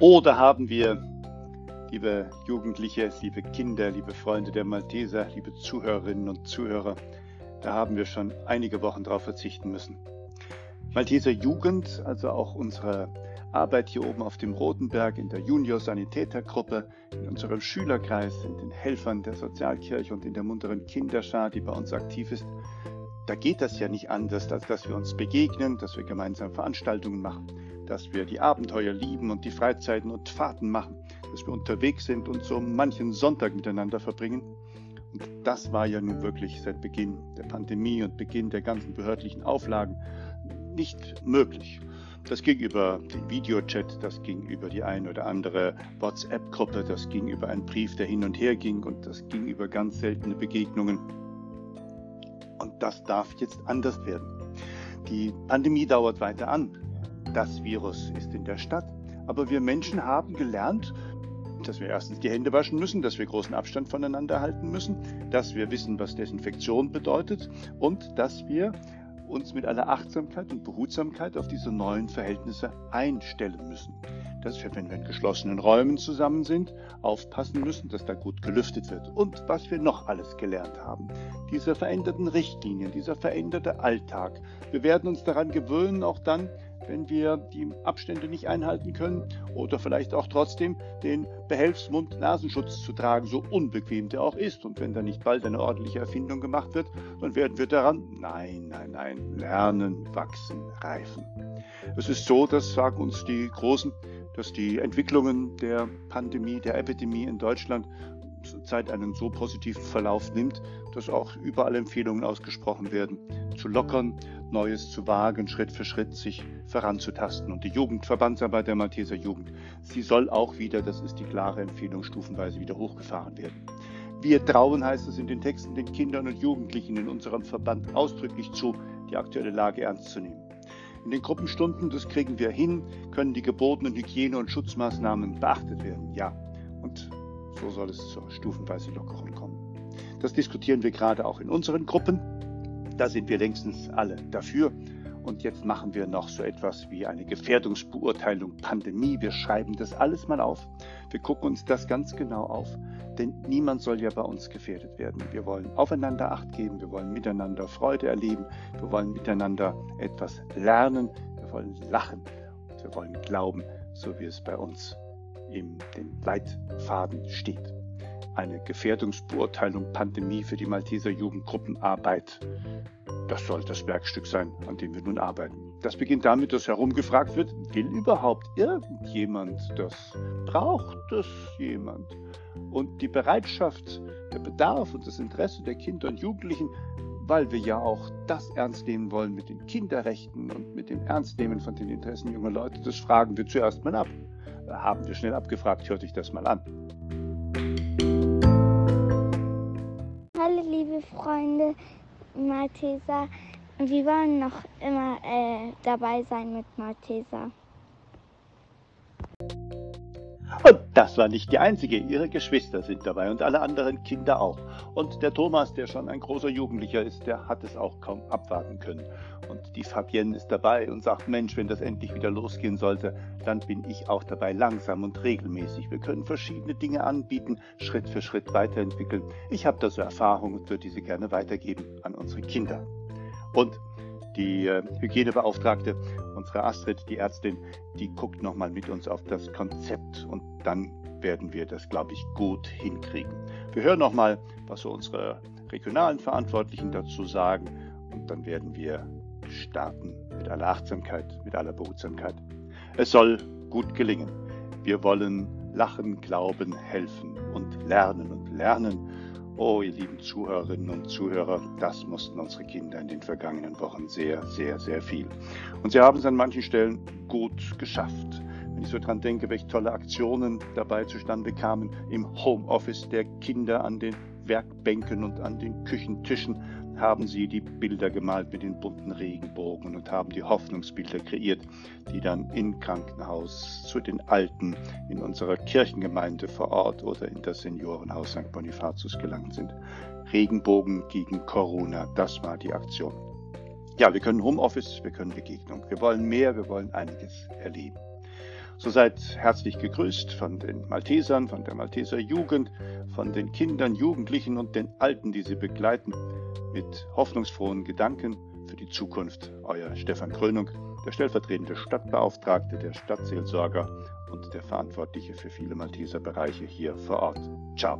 Oder haben wir, liebe Jugendliche, liebe Kinder, liebe Freunde der Malteser, liebe Zuhörerinnen und Zuhörer, da haben wir schon einige Wochen darauf verzichten müssen. Malteser Jugend, also auch unsere Arbeit hier oben auf dem Rotenberg in der Junior Sanitätergruppe, in unserem Schülerkreis, in den Helfern der Sozialkirche und in der munteren Kinderschar, die bei uns aktiv ist, da geht das ja nicht anders, als dass wir uns begegnen, dass wir gemeinsam Veranstaltungen machen, dass wir die Abenteuer lieben und die Freizeiten und Fahrten machen, dass wir unterwegs sind und so manchen Sonntag miteinander verbringen. Und das war ja nun wirklich seit Beginn der Pandemie und Beginn der ganzen behördlichen Auflagen nicht möglich. Das ging über den Videochat, das ging über die ein oder andere WhatsApp-Gruppe, das ging über einen Brief, der hin und her ging und das ging über ganz seltene Begegnungen. Und das darf jetzt anders werden. Die Pandemie dauert weiter an. Das Virus ist in der Stadt. Aber wir Menschen haben gelernt, dass wir erstens die Hände waschen müssen, dass wir großen Abstand voneinander halten müssen, dass wir wissen, was Desinfektion bedeutet und dass wir uns mit aller Achtsamkeit und Behutsamkeit auf diese neuen Verhältnisse einstellen müssen. Dass wir, wenn wir in geschlossenen Räumen zusammen sind, aufpassen müssen, dass da gut gelüftet wird. Und was wir noch alles gelernt haben. Diese veränderten Richtlinien, dieser veränderte Alltag. Wir werden uns daran gewöhnen, auch dann, wenn wir die Abstände nicht einhalten können oder vielleicht auch trotzdem den Behelfsmund-Nasenschutz zu tragen, so unbequem der auch ist. Und wenn da nicht bald eine ordentliche Erfindung gemacht wird, dann werden wir daran, nein, nein, nein, lernen, wachsen, reifen. Es ist so, das sagen uns die Großen, dass die Entwicklungen der Pandemie, der Epidemie in Deutschland zurzeit einen so positiven Verlauf nimmt, dass auch überall Empfehlungen ausgesprochen werden, zu lockern, Neues zu wagen, Schritt für Schritt sich voranzutasten. Und die Jugendverbandsarbeit der Malteser Jugend, sie soll auch wieder, das ist die klare Empfehlung, stufenweise wieder hochgefahren werden. Wir trauen, heißt es in den Texten, den Kindern und Jugendlichen in unserem Verband ausdrücklich zu, die aktuelle Lage ernst zu nehmen. In den Gruppenstunden, das kriegen wir hin, können die gebotenen Hygiene- und Schutzmaßnahmen beachtet werden. Ja, und so soll es zur stufenweise Lockerung kommen. Das diskutieren wir gerade auch in unseren Gruppen. Da sind wir längstens alle dafür. Und jetzt machen wir noch so etwas wie eine Gefährdungsbeurteilung Pandemie. Wir schreiben das alles mal auf. Wir gucken uns das ganz genau auf. Denn niemand soll ja bei uns gefährdet werden. Wir wollen aufeinander Acht geben. Wir wollen miteinander Freude erleben. Wir wollen miteinander etwas lernen. Wir wollen lachen. Und wir wollen glauben, so wie es bei uns in den Leitfaden steht eine Gefährdungsbeurteilung Pandemie für die Malteser Jugendgruppenarbeit. Das soll das Werkstück sein, an dem wir nun arbeiten. Das beginnt damit, dass herumgefragt wird, will überhaupt irgendjemand das? Braucht das jemand? Und die Bereitschaft, der Bedarf und das Interesse der Kinder und Jugendlichen, weil wir ja auch das ernst nehmen wollen mit den Kinderrechten und mit dem Ernstnehmen von den Interessen junger Leute, das fragen wir zuerst mal ab. Haben wir schnell abgefragt, hört euch das mal an. liebe Freunde Malteser. Wir wollen noch immer äh, dabei sein mit Malteser. Und das war nicht die einzige. Ihre Geschwister sind dabei und alle anderen Kinder auch. Und der Thomas, der schon ein großer Jugendlicher ist, der hat es auch kaum abwarten können. Und die Fabienne ist dabei und sagt, Mensch, wenn das endlich wieder losgehen sollte, dann bin ich auch dabei langsam und regelmäßig. Wir können verschiedene Dinge anbieten, Schritt für Schritt weiterentwickeln. Ich habe da so Erfahrung und würde diese gerne weitergeben an unsere Kinder. Und die äh, Hygienebeauftragte, unsere Astrid, die Ärztin, die guckt nochmal mit uns auf das Konzept und dann werden wir das, glaube ich, gut hinkriegen. Wir hören nochmal, was unsere regionalen Verantwortlichen dazu sagen und dann werden wir starten mit aller Achtsamkeit, mit aller Behutsamkeit. Es soll gut gelingen. Wir wollen lachen, glauben, helfen und lernen und lernen Oh, ihr lieben Zuhörerinnen und Zuhörer, das mussten unsere Kinder in den vergangenen Wochen sehr, sehr, sehr viel. Und sie haben es an manchen Stellen gut geschafft. Wenn ich so dran denke, welche tolle Aktionen dabei zustande kamen im Homeoffice der Kinder an den Werkbänken und an den Küchentischen, haben sie die Bilder gemalt mit den bunten Regenbogen und haben die Hoffnungsbilder kreiert, die dann im Krankenhaus zu den Alten in unserer Kirchengemeinde vor Ort oder in das Seniorenhaus St. Bonifatius gelangt sind. Regenbogen gegen Corona, das war die Aktion. Ja, wir können Homeoffice, wir können Begegnung. Wir wollen mehr, wir wollen einiges erleben. So seid herzlich gegrüßt von den Maltesern, von der Malteser Jugend, von den Kindern, Jugendlichen und den Alten, die sie begleiten, mit hoffnungsfrohen Gedanken für die Zukunft. Euer Stefan Krönung, der stellvertretende Stadtbeauftragte, der Stadtseelsorger und der Verantwortliche für viele Malteser Bereiche hier vor Ort. Ciao.